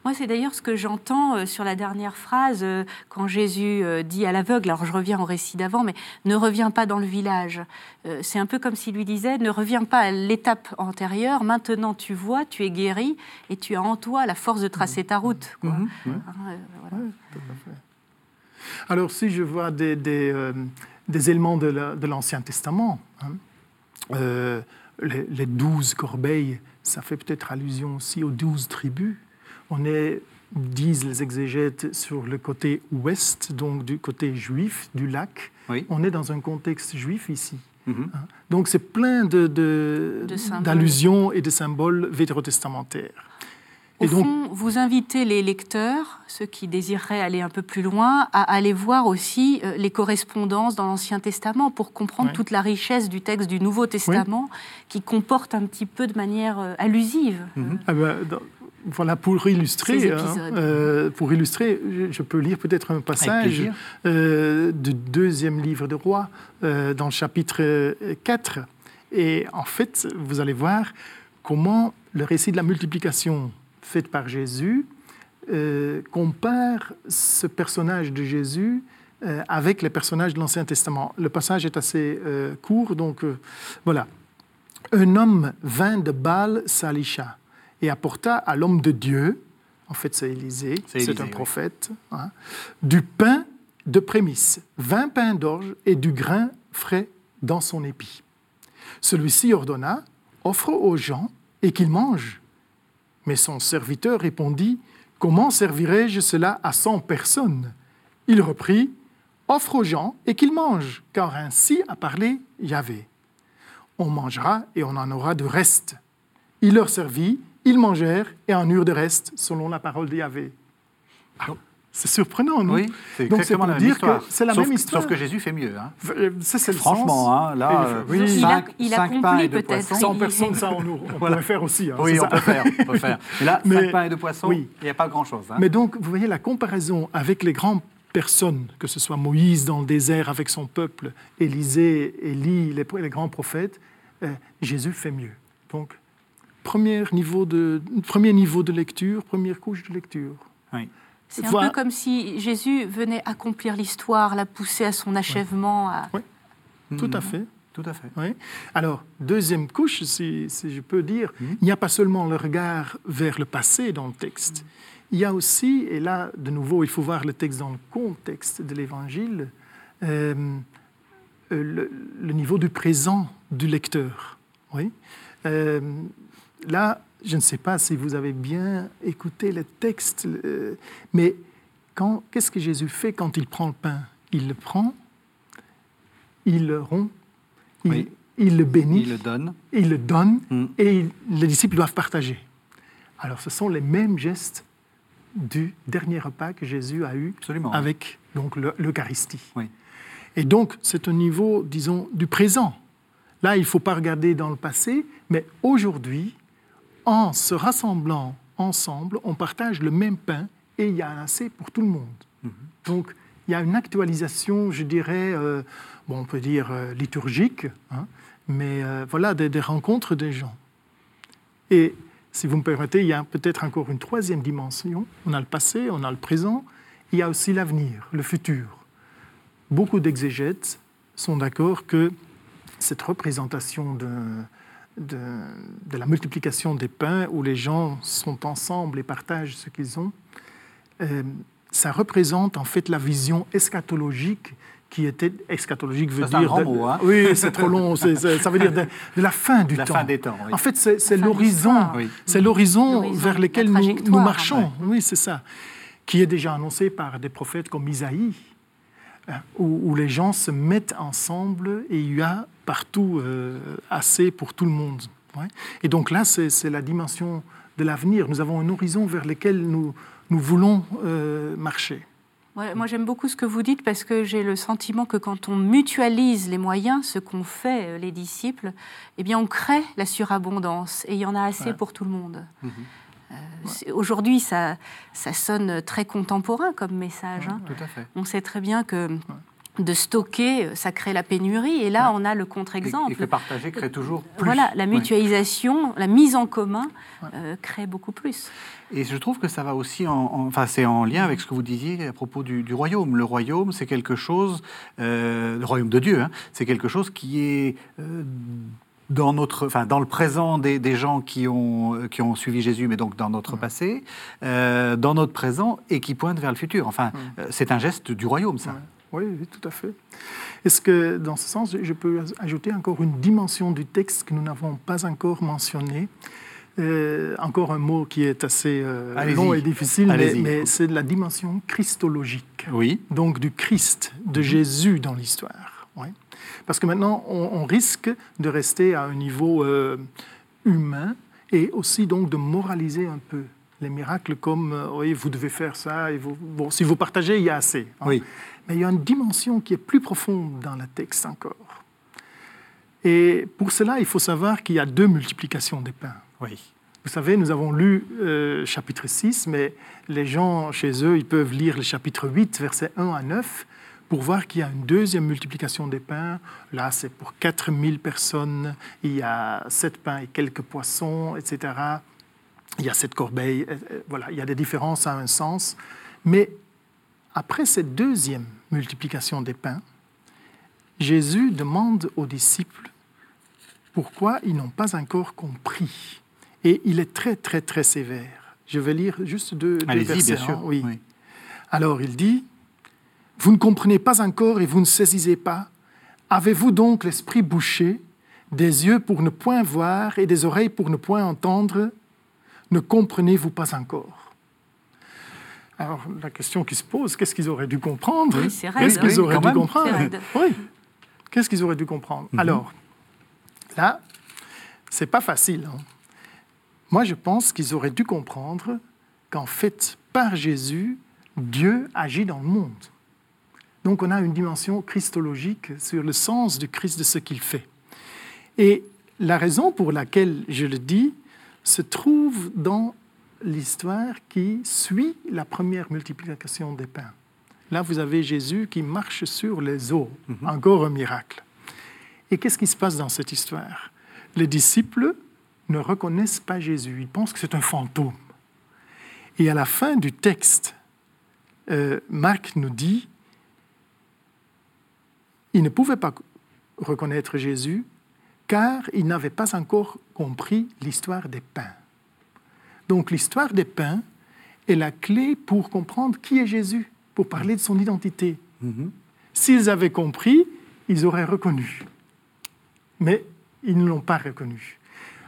Moi, c'est d'ailleurs ce que j'entends euh, sur la dernière phrase, euh, quand Jésus euh, dit à l'aveugle, alors je reviens au récit d'avant, mais ne reviens pas dans le village. C'est un peu comme s'il lui disait, ne reviens pas à l'étape antérieure, maintenant tu vois, tu es guéri, et tu as en toi la force de tracer ta route. quoi. Mhm. Hein. Alors, si je vois des, des, euh, des éléments de la- de l'Ancien Testament, hein, euh, les, les douze corbeilles, ça fait peut-être allusion aussi aux douze tribus. On est, disent les exégètes, sur le côté ouest, donc du côté juif du lac. Oui. On est dans un contexte juif ici. Mhm. hein. Donc, c'est plein de- de- d'allusions et de symboles vétérotestamentaires. Au Et donc, fond, vous invitez les lecteurs, ceux qui désireraient aller un peu plus loin, à aller voir aussi euh, les correspondances dans l'Ancien Testament pour comprendre toute la richesse du texte du Nouveau Testament qui comporte un petit peu de manière euh, allusive. Mhm. Ah ben, dans- voilà, pour illustrer, hein, euh, pour illustrer, je, peux lire peut-être un passage euh, du deuxième livre de Roi, euh, dans le chapitre euh, 4. Et en fait, vous allez voir comment le récit de la multiplication faite par Jésus compare ce personnage de Jésus avec les personnages de l'Ancien Testament. Le passage est assez court, donc voilà. Un homme vint de Baal Salisha et apporta à l'homme de Dieu, en fait c'est Élisée, C'est un oui. prophète, hein, du pain de prémisse, vingt pains d'orge et du grain frais dans son épi. Celui-ci ordonna, offre aux gens et qu'ils mangent. Mais son serviteur répondit, Comment servirai-je cela à cent personnes? Il reprit, Offre aux gens et qu'ils mangent, car ainsi a parlé Yahvé. On mangera et on en aura de reste. Il leur servit, ils mangèrent et en eurent de reste, selon la parole de Yahvé. Ah, c'est surprenant, non? Oui, c'est Donc, exactement pour la même dire histoire. que c'est la sauf, même histoire. Sauf que Jésus fait mieux. hein. Euh, c'est le Franchement, sens. hein, là, euh, oui. Il a- cinq- il cinq pains accomplit et deux peut-être. poissons. 100 il- personnes, ça, on, on Voilà. pourrait faire aussi. hein, Oui, c'est on ça. peut faire, on peut faire. Mais là, Mais- cinq pains et deux poissons, il oui. n'y a pas grand-chose. hein. Mais donc, vous voyez la comparaison avec les grandes personnes, que ce soit Moïse dans le désert avec son peuple, Élisée, Élie, les, les grands prophètes, euh, Jésus fait mieux. Donc, premier niveau, de, premier niveau de lecture, première couche de lecture. Oui. C'est un Voilà. peu comme si Jésus venait accomplir l'histoire, la pousser à son achèvement. à- Tout à fait. Tout à fait. Oui. Alors, deuxième couche, si, si je peux dire, Mhm. il n'y a pas seulement le regard vers le passé dans le texte. Il y a aussi, et là, de nouveau, il faut voir le texte dans le contexte de l'Évangile, euh, euh, le, le niveau du présent du lecteur. Oui. Euh, là, je ne sais pas si vous avez bien écouté le texte, euh, mais qu'est-ce que Jésus fait quand il prend le pain? Il le prend, il le rompt il, Oui. il le bénit, Il le donne. il le donne, Mm. et il- les disciples doivent partager. Alors, ce sont les mêmes gestes du dernier repas que Jésus a eu Absolument. avec donc l'Eucharistie. Oui. Et donc, c'est au niveau, disons, du présent. Là, il ne faut pas regarder dans le passé, mais aujourd'hui, en se rassemblant ensemble, on partage le même pain et il y a assez pour tout le monde. Mhm. Donc, il y a une actualisation, je dirais, euh, bon, on peut dire euh, liturgique, hein, mais euh, voilà, des, des rencontres des gens. Et si vous me permettez, il y a peut-être encore une troisième dimension. On a le passé, on a le présent, il y a aussi l'avenir, le futur. Beaucoup d'exégètes sont d'accord que cette représentation de, de, de la multiplication des pains, où les gens sont ensemble et partagent ce qu'ils ont, euh, ça représente en fait la vision eschatologique qui était eschatologique veut Ça, c'est un dire grand de- mot, hein. oui c'est trop long ça veut dire de, de la fin du La temps fin des temps, oui. en fait c'est l'horizon. Oui. c'est l'horizon L'horizon, vers lequel nous, marchons oui c'est ça qui est déjà annoncé par des prophètes comme Isaïe hein, où, où les gens se mettent ensemble et il y a partout euh, assez pour tout le monde. ouais. Et donc là, c'est la dimension de l'avenir. Nous avons un horizon vers lequel nous, nous voulons euh, marcher. Ouais, moi, j'aime beaucoup ce que vous dites parce que j'ai le sentiment que quand on mutualise les moyens, ce qu'ont fait euh, les disciples, eh bien, on crée la surabondance et il y en a assez Ouais. pour tout le monde. Mhm. C'est- Aujourd'hui, ça, ça sonne très contemporain comme message. hein. Tout à fait. On sait très bien que de stocker, ça crée la pénurie. Et là, on a le Et, contre-exemple. et que partager crée toujours plus. Voilà, la mutualisation, la mise en commun euh, crée beaucoup plus. Et je trouve que ça va aussi en, en- enfin, c'est en lien avec ce que vous disiez à propos du, du royaume. Le royaume, c'est quelque chose, euh, le royaume de Dieu, hein, c'est quelque chose qui est euh, dans notre, enfin, dans le présent des, des gens qui ont, qui ont suivi Jésus, mais donc dans notre passé, euh, dans notre présent et qui pointe vers le futur. Enfin, euh, c'est un geste du royaume, ça. Oui, oui, tout à fait. Est-ce que, dans ce sens, je peux ajouter encore une dimension du texte que nous n'avons pas encore mentionnée Euh, Encore un mot qui est assez euh, long et difficile, mais, mais c'est la dimension christologique. Oui. donc du Christ, de Mhm. Jésus dans l'histoire. Ouais. Parce que maintenant, on, on risque de rester à un niveau euh, humain et aussi donc de moraliser un peu les miracles comme euh, oui, vous devez faire ça, et vous, bon, si vous partagez, il y a assez. hein. Oui. Mais il y a une dimension qui est plus profonde dans le texte encore. Et pour cela, il faut savoir qu'il y a deux multiplications des pains. Oui. Vous savez, nous avons lu euh, chapitre 6, mais les gens chez eux, ils peuvent lire le chapitre 8, versets 1 à 9, pour voir qu'il y a une deuxième multiplication des pains. Là, c'est pour 4000 personnes, il y a sept pains et quelques poissons, etc. Il y a sept corbeilles, voilà, il y a des différences à un sens. Mais après cette deuxième multiplication des pains, Jésus demande aux disciples pourquoi ils n'ont pas encore compris. Et il est très, très, très sévère. Je vais lire juste deux, deux versets. bien sûr. hein, oui. Alors il dit, Vous ne comprenez pas encore et vous ne saisissez pas. Avez-vous donc l'esprit bouché, des yeux pour ne point voir et des oreilles pour ne point entendre? Ne comprenez-vous pas encore? Alors la question qui se pose, qu'est-ce qu'ils auraient dû comprendre? Oui, Qu'est-ce qu'ils auraient dû même. comprendre? Oui. Qu'est-ce qu'ils auraient dû comprendre? Mhm. Alors, là, c'est pas facile. hein. Moi, je pense qu'ils auraient dû comprendre qu'en fait, par Jésus, Dieu agit dans le monde. Donc, on a une dimension christologique sur le sens du Christ de ce qu'il fait. Et la raison pour laquelle je le dis se trouve dans l'histoire qui suit la première multiplication des pains. Là, vous avez Jésus qui marche sur les eaux, encore un miracle. Et qu'est-ce qui se passe dans cette histoire? Les disciples ne reconnaissent pas Jésus, ils pensent que c'est un fantôme. Et à la fin du texte, euh, Marc nous dit, ils ne pouvaient pas reconnaître Jésus car ils n'avaient pas encore compris l'histoire des pains. Donc l'histoire des pains est la clé pour comprendre qui est Jésus, pour parler de son identité. Mhm. S'ils avaient compris, ils auraient reconnu. Mais ils ne l'ont pas reconnu.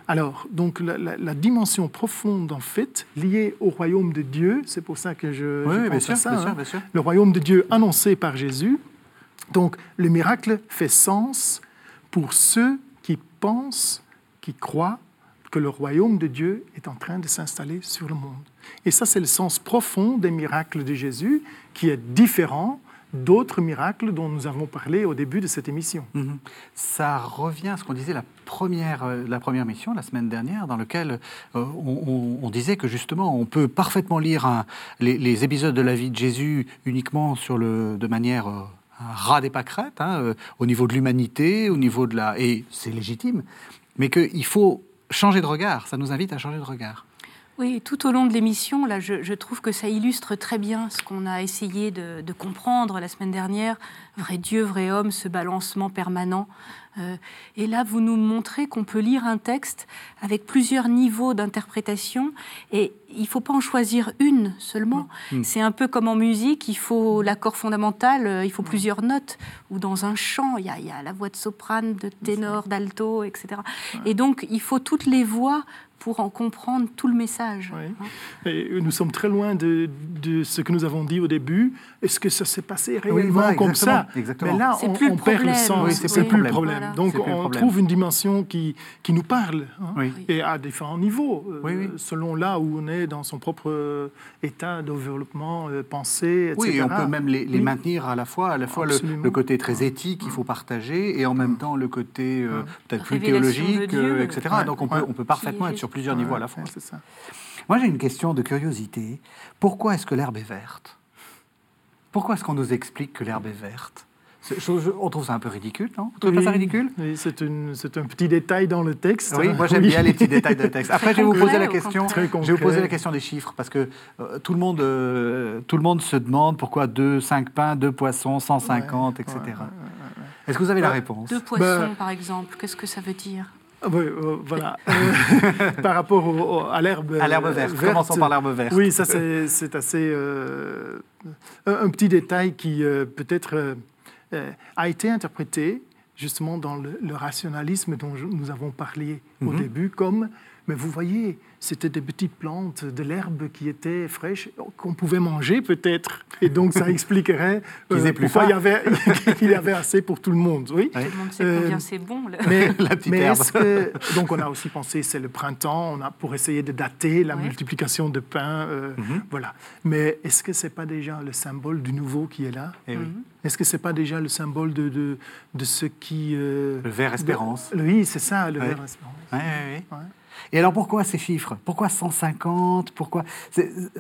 Alors, donc la, la- la dimension profonde, en fait, liée au royaume de Dieu, c'est pour ça que je, Oui, je bien pense sûr, ça, bien hein. sûr, bien sûr. le royaume de Dieu annoncé par Jésus. Donc, le miracle fait sens pour ceux qui pensent, qui croient que le royaume de Dieu est en train de s'installer sur le monde. Et ça, c'est le sens profond des miracles de Jésus, qui est différent d'autres miracles dont nous avons parlé au début de cette émission. Mhm. Ça revient à ce qu'on disait la première, euh, la première mission, la semaine dernière, dans lequel euh, on, disait que justement, on peut parfaitement lire les, épisodes de la vie de Jésus uniquement sur le, de manière... Euh, un ras des pâquerettes, hein, au niveau de l'humanité, au niveau de la... Et c'est légitime, mais qu'il faut changer de regard, ça nous invite à changer de regard. Oui, tout au long de l'émission, là, je, trouve que ça illustre très bien ce qu'on a essayé de, comprendre la semaine dernière, vrai Dieu, vrai homme, ce balancement permanent. Euh, et là, vous nous montrez qu'on peut lire un texte avec plusieurs niveaux d'interprétation, et il ne faut pas en choisir une seulement. Mm. C'est un peu comme en musique, il faut l'accord fondamental, euh, il faut plusieurs notes, ou dans un chant, il y, a, la voix de soprane, de ténor, d'alto, etc. Et donc, il faut toutes les voix pour en comprendre tout le message. Hein. nous sommes très loin de, ce que nous avons dit au début. Est-ce que ça s'est passé réellement comme ça exactement. Mais là, on, on perd le sens. c'est plus le problème. Donc, on trouve une dimension qui, qui nous parle, hein, et à différents niveaux, euh, selon là où on est dans son propre euh, état de développement, euh, pensée, etc. Oui, on peut même les, maintenir à la fois, à la fois le, côté très éthique qu'il faut partager, et en même temps le côté peut-être plus théologique, etc. Donc, on peut, on peut parfaitement être sur plusieurs niveaux à la fois. c'est ça. Moi, j'ai une question de curiosité. Pourquoi est-ce que l'herbe est verte? Pourquoi est-ce qu'on nous explique que l'herbe est verte? On trouve ça un peu ridicule, non? Vous trouvez pas ça ridicule? Oui, c'est un petit détail dans le texte. Oui, moi j'aime bien les petits détails de texte. Après, je vais vous poser la question. Je vais vous poser la question des chiffres parce que euh, tout le monde, euh, tout le monde se demande pourquoi 2, 5 pains, 2 poissons, 150, etc. Est-ce que vous avez la bah, réponse? Deux poissons, bah, par exemple, qu'est-ce que ça veut dire? Oui, euh, voilà. Euh, par rapport à l'herbe à l'herbe verte. Commençons par l'herbe verte. Oui, ça c'est assez euh, un, petit détail qui peut-être a été interprété justement dans le, rationalisme dont nous avons parlé au mhm. début comme mais vous voyez, c'était des petites plantes, de l'herbe qui était fraîche, qu'on pouvait manger peut-être. Et donc ça expliquerait euh, pourquoi il y, avait, il y avait assez pour tout le monde. Oui. Tout le monde sait combien euh, c'est bon. Mais, la petite herbe. Que, donc on a aussi pensé c'est le printemps, on a, pour essayer de dater la multiplication de pain. Euh, mhm. Voilà. Mais est-ce que c'est pas déjà le symbole du nouveau qui est là? Eh oui. Est-ce que c'est pas déjà le symbole de, de, de ce qui... le vert espérance. oui, c'est ça, le vert espérance. Oui, oui, oui. Et alors pourquoi ces chiffres? Pourquoi 150 Pourquoi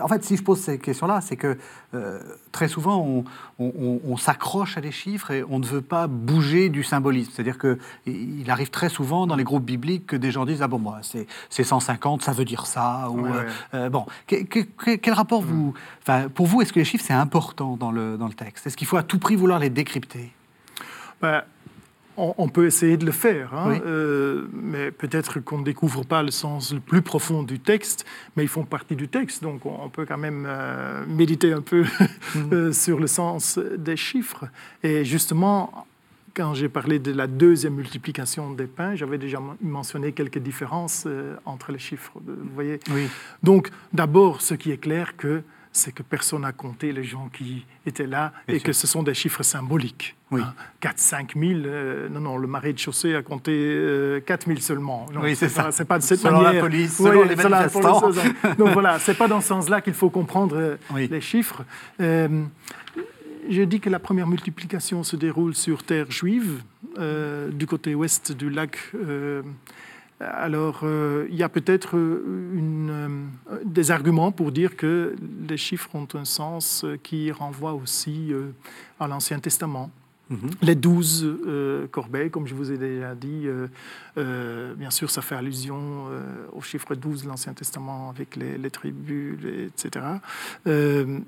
En fait, si je pose ces questions-là, c'est que euh, très souvent on, s'accroche à des chiffres et on ne veut pas bouger du symbolisme. C'est-à-dire qu'il arrive très souvent dans les groupes bibliques que des gens disent ah bon moi c'est 150, ça veut dire ça. Ou, euh, euh, bon, quel rapport vous Enfin, pour vous, est-ce que les chiffres c'est important dans le dans le texte? Est-ce qu'il faut à tout prix vouloir les décrypter? Ben, on, peut essayer de le faire, hein, euh, mais peut-être qu'on ne découvre pas le sens le plus profond du texte, mais ils font partie du texte, donc on peut quand même euh, méditer un peu mm. euh, sur le sens des chiffres. Et justement, quand j'ai parlé de la deuxième multiplication des pains, j'avais déjà mentionné quelques différences entre les chiffres. Vous voyez Donc, d'abord, ce qui est clair, que c'est que personne n'a compté les gens qui étaient là et que ce sont des chiffres symboliques. Oui. 4 5 000, non, non, le marais de chaussée a compté 4 euh, 000 seulement. oui, c'est ça. C'est pas de cette selon manière. la police, selon les manifestants. Donc voilà, c'est pas dans ce sens-là qu'il faut comprendre euh, les chiffres. Euh, je dis que la première multiplication se déroule sur terre juive, du côté ouest du lac alors, euh, il y a peut-être euh, euh, des arguments pour dire que les chiffres ont un sens qui renvoie aussi à l'Ancien Testament. Mhm. Les douze corbeilles, comme je vous ai déjà dit, bien sûr, ça fait allusion au chiffre 12 de l'Ancien Testament avec les, les tribus, etc. Il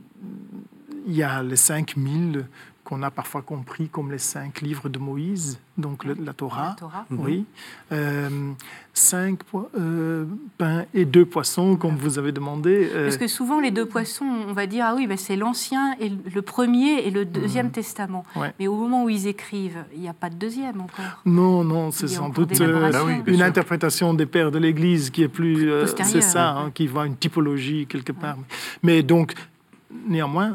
y a les 5000 qu'on a parfois compris comme les cinq livres de Moïse, donc la Torah. Oui. Euh, cinq euh, pains et deux poissons, comme vous avez demandé. Euh. Parce que souvent, les deux poissons, on va dire, ah oui, ben c'est l'Ancien, et le premier et le Deuxième mhm. Testament. Mais au moment où ils écrivent, il n'y a pas de deuxième encore. Non, non, c'est sans doute ah une interprétation des pères de l'Église qui est plus... c'est ça, hein, qui voit une typologie quelque part. Mais donc, néanmoins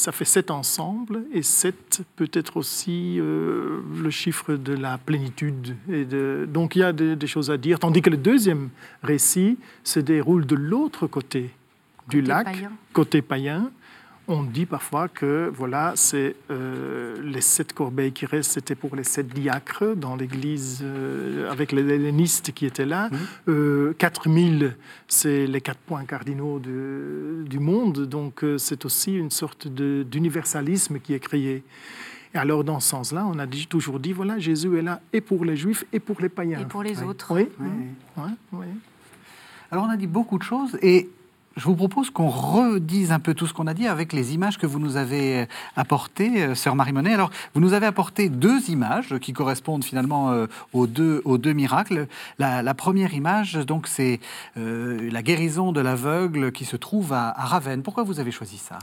ça fait sept ensemble, et sept peut être aussi euh, le chiffre de la plénitude. Et de... Donc il y a des, choses à dire, tandis que le deuxième récit se déroule de l'autre côté du lac, côté païen, on dit parfois que voilà, c'est euh, les sept corbeilles qui restent, c'était pour les sept diacres dans l'église euh, avec les hellénistes qui étaient là. 4000, euh, c'est les quatre points cardinaux du monde, donc c'est aussi une sorte d'universalisme qui est créé. Et alors, dans ce sens-là, on a toujours dit, voilà, Jésus est là et pour les juifs et pour les païens. Et pour les autres. Oui. oui. Alors, on a dit beaucoup de choses et je vous propose qu'on redise un peu tout ce qu'on a dit avec les images que vous nous avez apportées, euh, sœur Marie-Monet. Alors, vous nous avez apporté deux images qui correspondent finalement euh, aux, deux, miracles. La, première image, donc, c'est euh, la guérison de l'aveugle qui se trouve à, à Ravenne. Pourquoi vous avez choisi ça?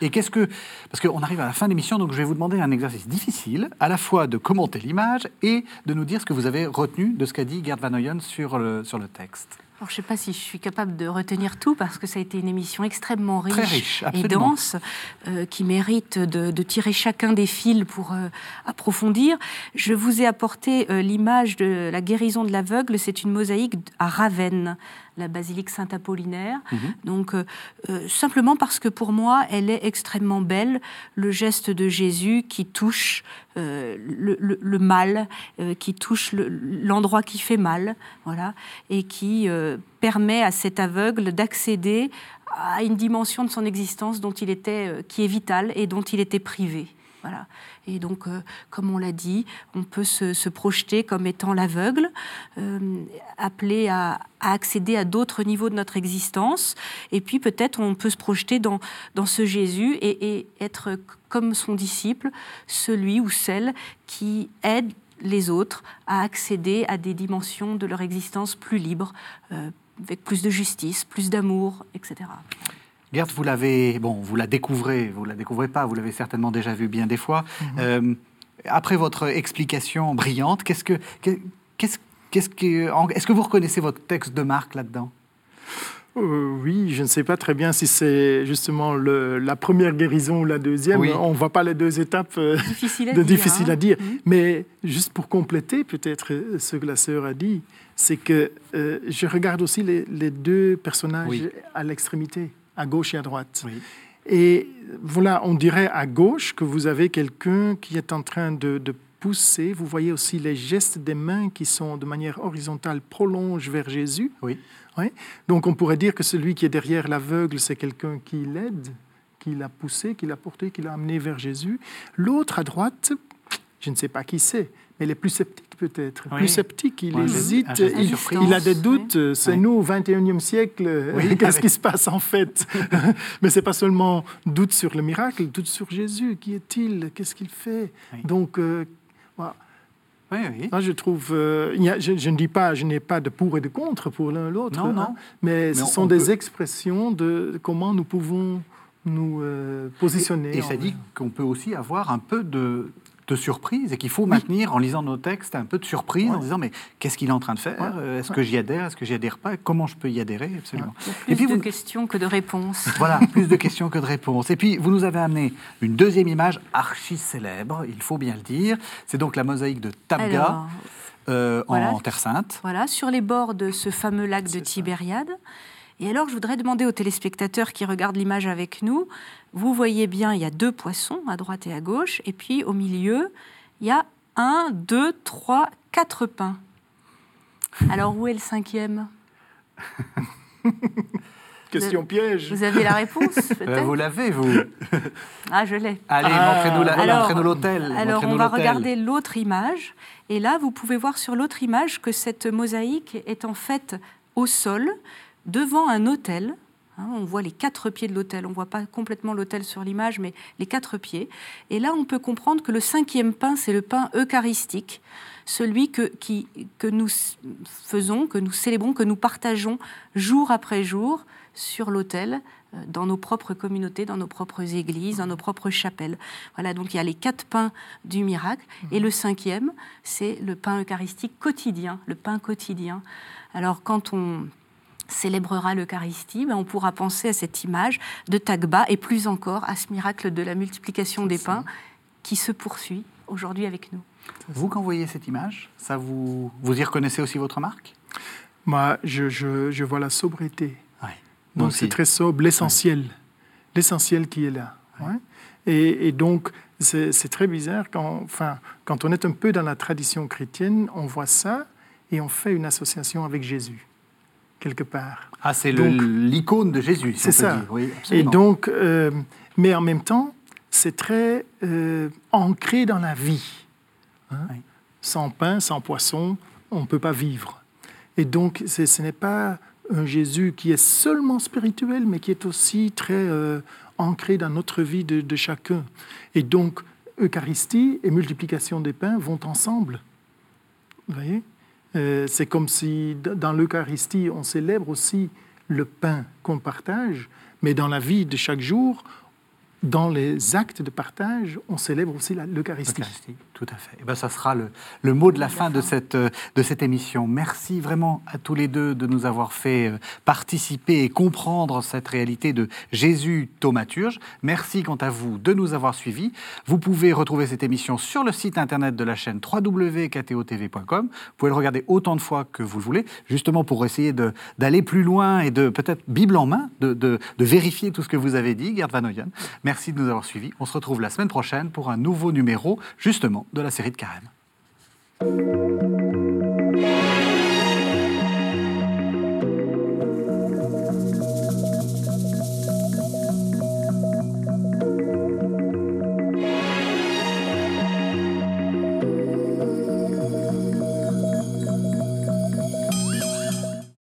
Et qu'est-ce que. Parce qu'on arrive à la fin de l'émission, donc je vais vous demander un exercice difficile, à la fois de commenter l'image et de nous dire ce que vous avez retenu de ce qu'a dit Gerd Van Oyen sur le, sur le texte je ne sais pas si je suis capable de retenir tout parce que ça a été une émission extrêmement riche, et dense euh, qui mérite de, tirer chacun des fils pour euh, approfondir. Je vous ai apporté euh, l'image de la guérison de l'aveugle. C'est une mosaïque à Ravenne la basilique Saint-Apollinaire. Mhm. Donc, euh, euh, simplement parce que pour moi, elle est extrêmement belle, le geste de Jésus qui touche euh, le, mal, qui touche l'endroit qui fait mal, voilà, et qui permet à cet aveugle d'accéder à une dimension de son existence dont il était, qui est vitale et dont il était privé. Voilà. Et donc, euh, comme on l'a dit, on peut se, projeter comme étant l'aveugle, euh, appelé à, accéder à d'autres niveaux de notre existence. Et puis, peut-être, on peut se projeter dans, ce Jésus et, être comme son disciple, celui ou celle qui aide les autres à accéder à des dimensions de leur existence plus libres, euh, avec plus de justice, plus d'amour, etc. Gerd, vous l'avez, bon, vous la découvrez, vous la découvrez pas, vous l'avez certainement déjà vu bien des fois. Mhm. Euh, après votre explication brillante, qu'est-ce que, qu'est-ce, qu'est-ce que, est-ce que vous reconnaissez votre texte de Marc là-dedans? Euh, oui, je ne sais pas très bien si c'est justement le, la première guérison ou la deuxième. On ne voit pas les deux étapes. Euh, difficile à de, dire. Difficile à dire. Mhm. Mais juste pour compléter peut-être ce que la sœur a dit, c'est que je regarde aussi les, les deux personnages à l'extrémité à gauche et à droite. Et voilà, on dirait à gauche que vous avez quelqu'un qui est en train de, pousser. Vous voyez aussi les gestes des mains qui sont de manière horizontale prolongent vers Jésus. Oui. oui. Donc on pourrait dire que celui qui est derrière l'aveugle, c'est quelqu'un qui l'aide, qui l'a poussé, qui l'a porté, qui l'a amené vers Jésus. L'autre à droite, je ne sais pas qui c'est, mais il est plus sceptique peut-être, plus sceptique, il hésite, il, a des doutes. C'est nous au 21e siècle, qu'est-ce qui se passe en fait? Mais c'est pas seulement doute sur le miracle, doute sur Jésus. Qui est-il? Qu'est-ce qu'il fait? Donc, euh, je trouve, euh, je, ne dis pas, je n'ai pas de pour et de contre pour l'un ou l'autre, hein, mais, ce sont des expressions de comment nous pouvons nous euh, positionner. Et, et ça dit qu'on peut aussi avoir un peu de, de surprise et qu'il faut maintenir en lisant nos textes un peu de surprise en disant mais qu'est-ce qu'il est en train de faire? Est-ce que j'y adhère? Est-ce que j'y adhère pas? Comment je peux y adhérer? Absolument. Plus et puis, de questions que de réponses. Voilà, plus de questions que de réponses. Et puis vous nous avez amené une deuxième image archi célèbre, il faut bien le dire. C'est donc la mosaïque de Tabga. Euh, en Terre Sainte. Voilà, sur les bords de ce fameux lac de Tibériade. Et alors, je voudrais demander aux téléspectateurs qui regardent l'image avec nous, vous voyez bien, il y a deux poissons à droite et à gauche, et puis au milieu, il y a un, deux, trois, quatre pains. Alors, où est le cinquième? Question piège. Vous avez la réponse euh, Vous l'avez, vous? Ah, je l'ai. Allez, montrez-nous l'hôtel. Alors, on va regarder l'autre image. Et là, vous pouvez voir sur l'autre image que cette mosaïque est en fait au sol, devant un hôtel. Hein, on voit les quatre pieds de l'autel. On ne voit pas complètement l'autel sur l'image, mais les quatre pieds. Et là, on peut comprendre que le cinquième pain, c'est le pain eucharistique, celui que, qui, que nous faisons, que nous célébrons, que nous partageons jour après jour sur l'autel, euh, dans nos propres communautés, dans nos propres églises, dans nos propres chapelles. Voilà, donc il y a les quatre pains du miracle. Et le cinquième, c'est le pain eucharistique quotidien, le pain quotidien. Alors quand on célébrera l'Eucharistie, ben, on pourra penser à cette image de Tagba et plus encore à ce miracle de la multiplication des pains qui se poursuit aujourd'hui avec nous. Vous, quand vous voyez cette image, ça vous, vous y reconnaissez aussi votre marque? Moi, je, je, vois la sobriété. Donc c'est très sobre, l'essentiel. L'essentiel qui est là. Et, et, donc, c'est très bizarre quand, enfin, quand on est un peu dans la tradition chrétienne, on voit ça et on fait une association avec Jésus, quelque part. Ah, c'est l'icône de Jésus, c'est ça. Oui, et donc, euh, mais en même temps, c'est très euh, ancré dans la vie. Hein. Sans pain, sans poisson, on ne peut pas vivre. Et donc, ce n'est pas un Jésus qui est seulement spirituel, mais qui est aussi très euh, ancré dans notre vie de, chacun. Et donc, Eucharistie et multiplication des pains vont ensemble. Vous voyez? C'est comme si dans l'Eucharistie, on célèbre aussi le pain qu'on partage, mais dans la vie de chaque jour, dans les actes de partage, on célèbre aussi l'Eucharistie. Tout à fait. Et eh ben, ça sera le, le mot de la fin de cette, de cette émission. Merci vraiment à tous les deux de nous avoir fait euh, participer et comprendre cette réalité de Jésus thaumaturge. Merci quant à vous de nous avoir suivis. Vous pouvez retrouver cette émission sur le site internet de la chaîne www.ktotv.com. Vous pouvez le regarder autant de fois que vous le voulez, justement pour essayer d'aller plus loin et de peut-être Bible en main, de, de, de, vérifier tout ce que vous avez dit, Gerd Van Oyen. Merci de nous avoir suivis. On se retrouve la semaine prochaine pour un nouveau numéro, justement, de la série de Carême.